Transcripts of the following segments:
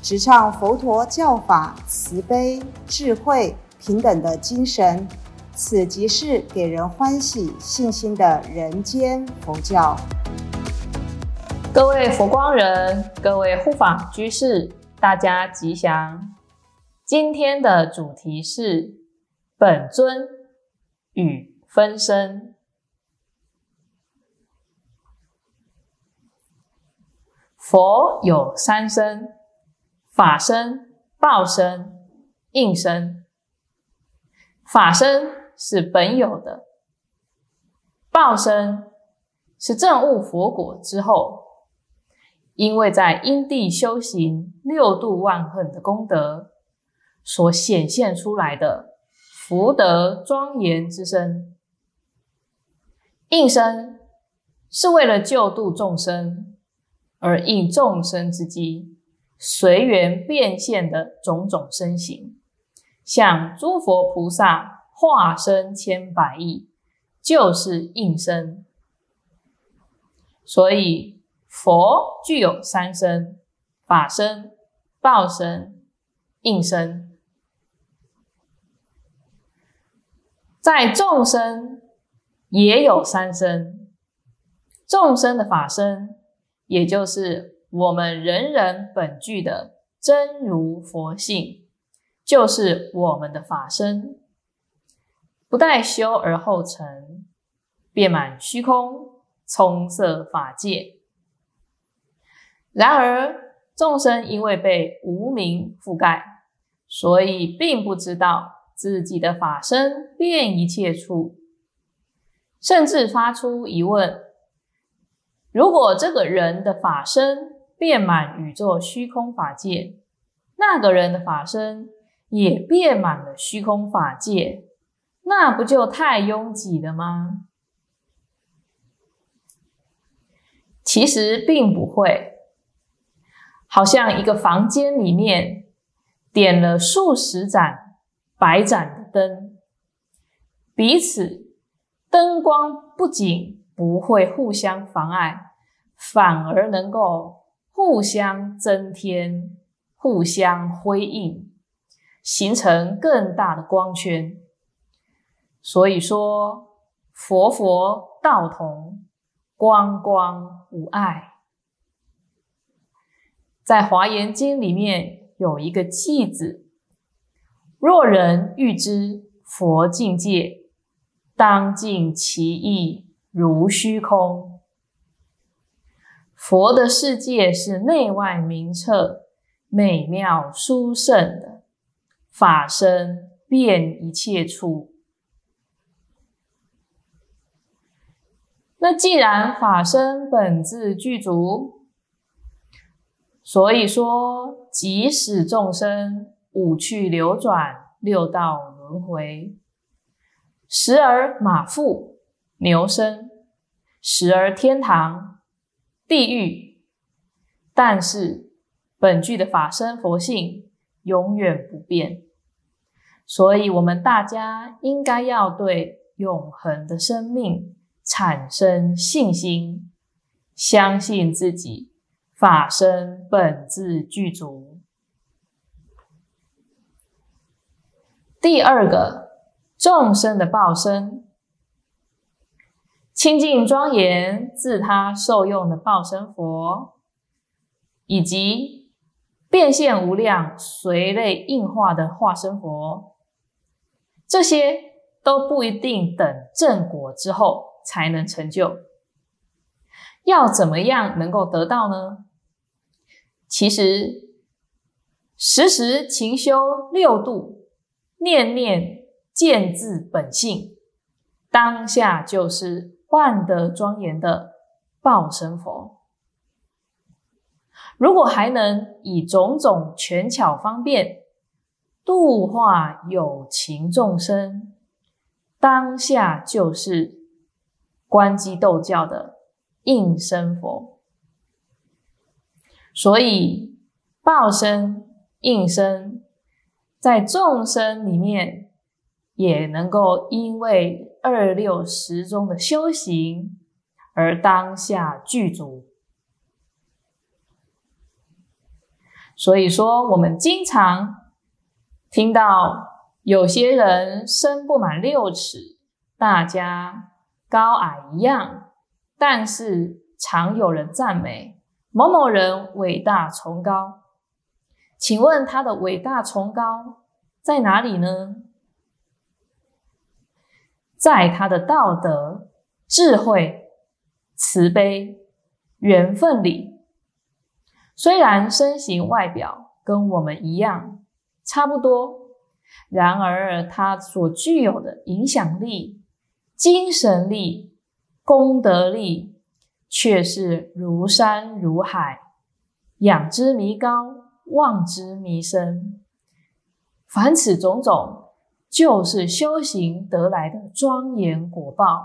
直唱佛陀教法慈悲、智慧、平等的精神。此即是给人欢喜、信心的人间佛教。各位佛光人，各位护法居士，大家吉祥。今天的主题是本尊与分身。佛有三身：法身、报身、应身。法身。是本有的报身，是证悟佛果之后，因为在因地修行六度万恨的功德所显现出来的福德庄严之身。应身是为了救度众生而应众生之机，随缘变现的种种身形，像诸佛菩萨。化身千百亿，就是应身。所以佛具有三身：法身、报身、应身。在众生也有三身，众生的法身，也就是我们人人本具的真如佛性，就是我们的法身。不待修而后成，遍满虚空，充塞法界。然而众生因为被无名覆盖，所以并不知道自己的法身遍一切处，甚至发出疑问：如果这个人的法身遍满宇宙虚空法界，那个人的法身也遍满了虚空法界。那不就太拥挤了吗？其实并不会，好像一个房间里面点了数十盏、百盏的灯，彼此灯光不仅不会互相妨碍，反而能够互相增添、互相辉映，形成更大的光圈。所以说，佛佛道同，光光无碍。在《华严经》里面有一个偈子：“若人欲知佛境界，当尽其意如虚空。”佛的世界是内外明澈、美妙殊胜的，法身遍一切处。那既然法身本自具足，所以说，即使众生五趣流转、六道轮回，时而马腹、牛身，时而天堂、地狱，但是本具的法身佛性永远不变。所以，我们大家应该要对永恒的生命。产生信心，相信自己法身本自具足。第二个众生的报身，清净庄严自他受用的报身佛，以及变现无量随类应化的化身佛，这些都不一定等正果之后。才能成就，要怎么样能够得到呢？其实时时勤修六度，念念见自本性，当下就是万德庄严的报身佛。如果还能以种种权巧方便度化有情众生，当下就是观机斗教的应身佛。所以报身、应身，在众生里面也能够因为二六十中的修行而当下具足。所以说，我们经常听到有些人身不满六尺，大家高矮一样，但是常有人赞美某某人伟大崇高。请问他的伟大崇高在哪里呢？在他的道德、智慧、慈悲、缘分里。虽然身形外表跟我们一样差不多，然而他所具有的影响力、精神力、功德力，却是如山如海，仰之弥高，望之弥深。凡此种种，就是修行得来的庄严果报，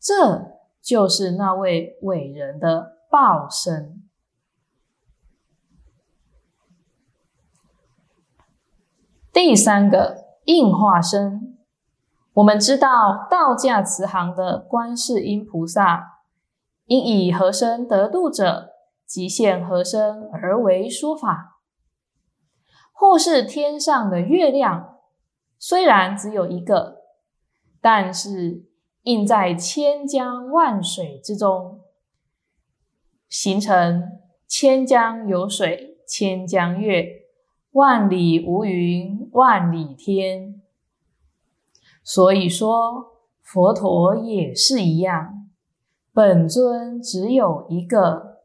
这就是那位伟人的报身。第三个应化身，我们知道道家慈航的观世音菩萨，因以何身得度者，即现何身而为说法；或是天上的月亮，虽然只有一个，但是映在千江万水之中，形成千江有水千江月。万里无云，万里天。所以说，佛陀也是一样，本尊只有一个，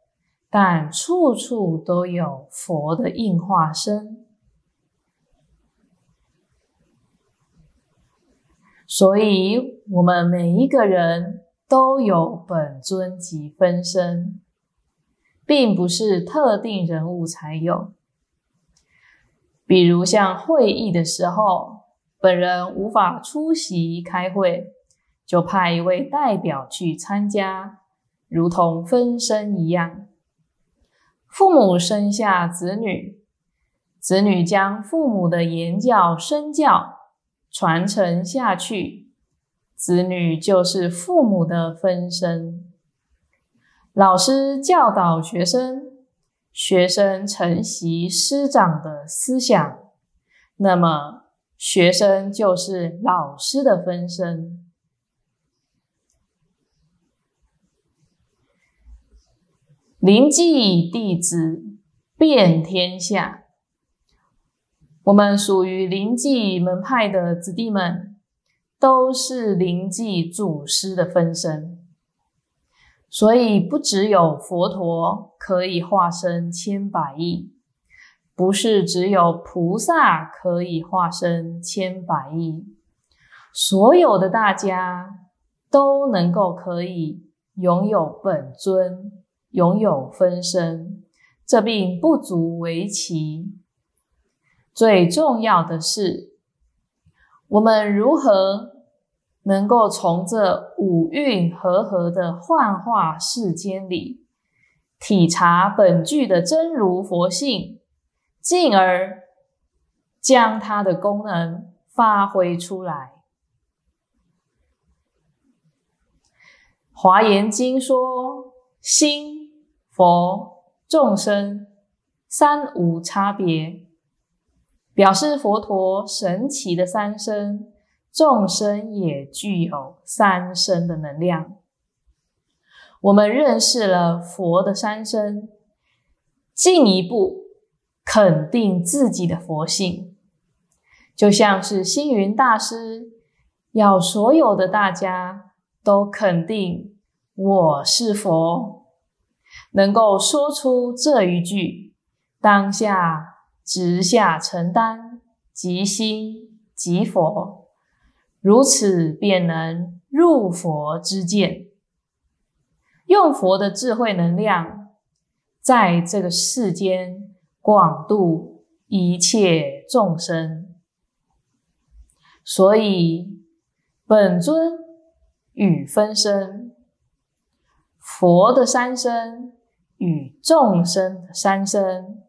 但处处都有佛的应化身。所以，我们每一个人都有本尊及分身，并不是特定人物才有。比如像会议的时候，本人无法出席开会，就派一位代表去参加，如同分身一样。父母生下子女，子女将父母的言教身教传承下去，子女就是父母的分身。老师教导学生。学生承袭师长的思想，那么学生就是老师的分身。灵济弟子遍天下，我们属于灵济门派的子弟们，都是灵济祖师的分身。所以，不只有佛陀可以化身千百亿，不是只有菩萨可以化身千百亿，所有的大家都能够可以拥有本尊，拥有分身，这并不足为奇。最重要的是，我们如何？能够从这五蕴和合的幻化世间里，体察本具的真如佛性，进而将它的功能发挥出来。华严经说：心、佛、众生三无差别，表示佛陀神奇的三身。众生也具有三身的能量。我们认识了佛的三身，进一步肯定自己的佛性，就像是星云大师要所有的大家都肯定我是佛，能够说出这一句，当下直下承担，即心即佛。如此便能入佛之见，用佛的智慧能量，在这个世间广度一切众生。所以，本尊与分身，佛的三身与众生的三身，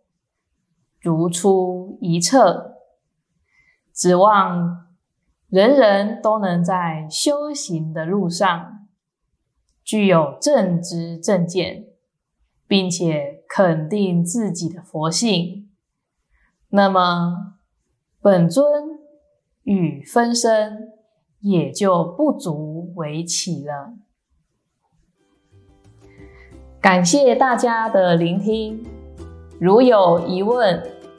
如出一辙，指望人人都能在修行的路上具有正知正见，并且肯定自己的佛性，那么本尊。与分身也就不足为奇了。感谢大家的聆听，如有疑问，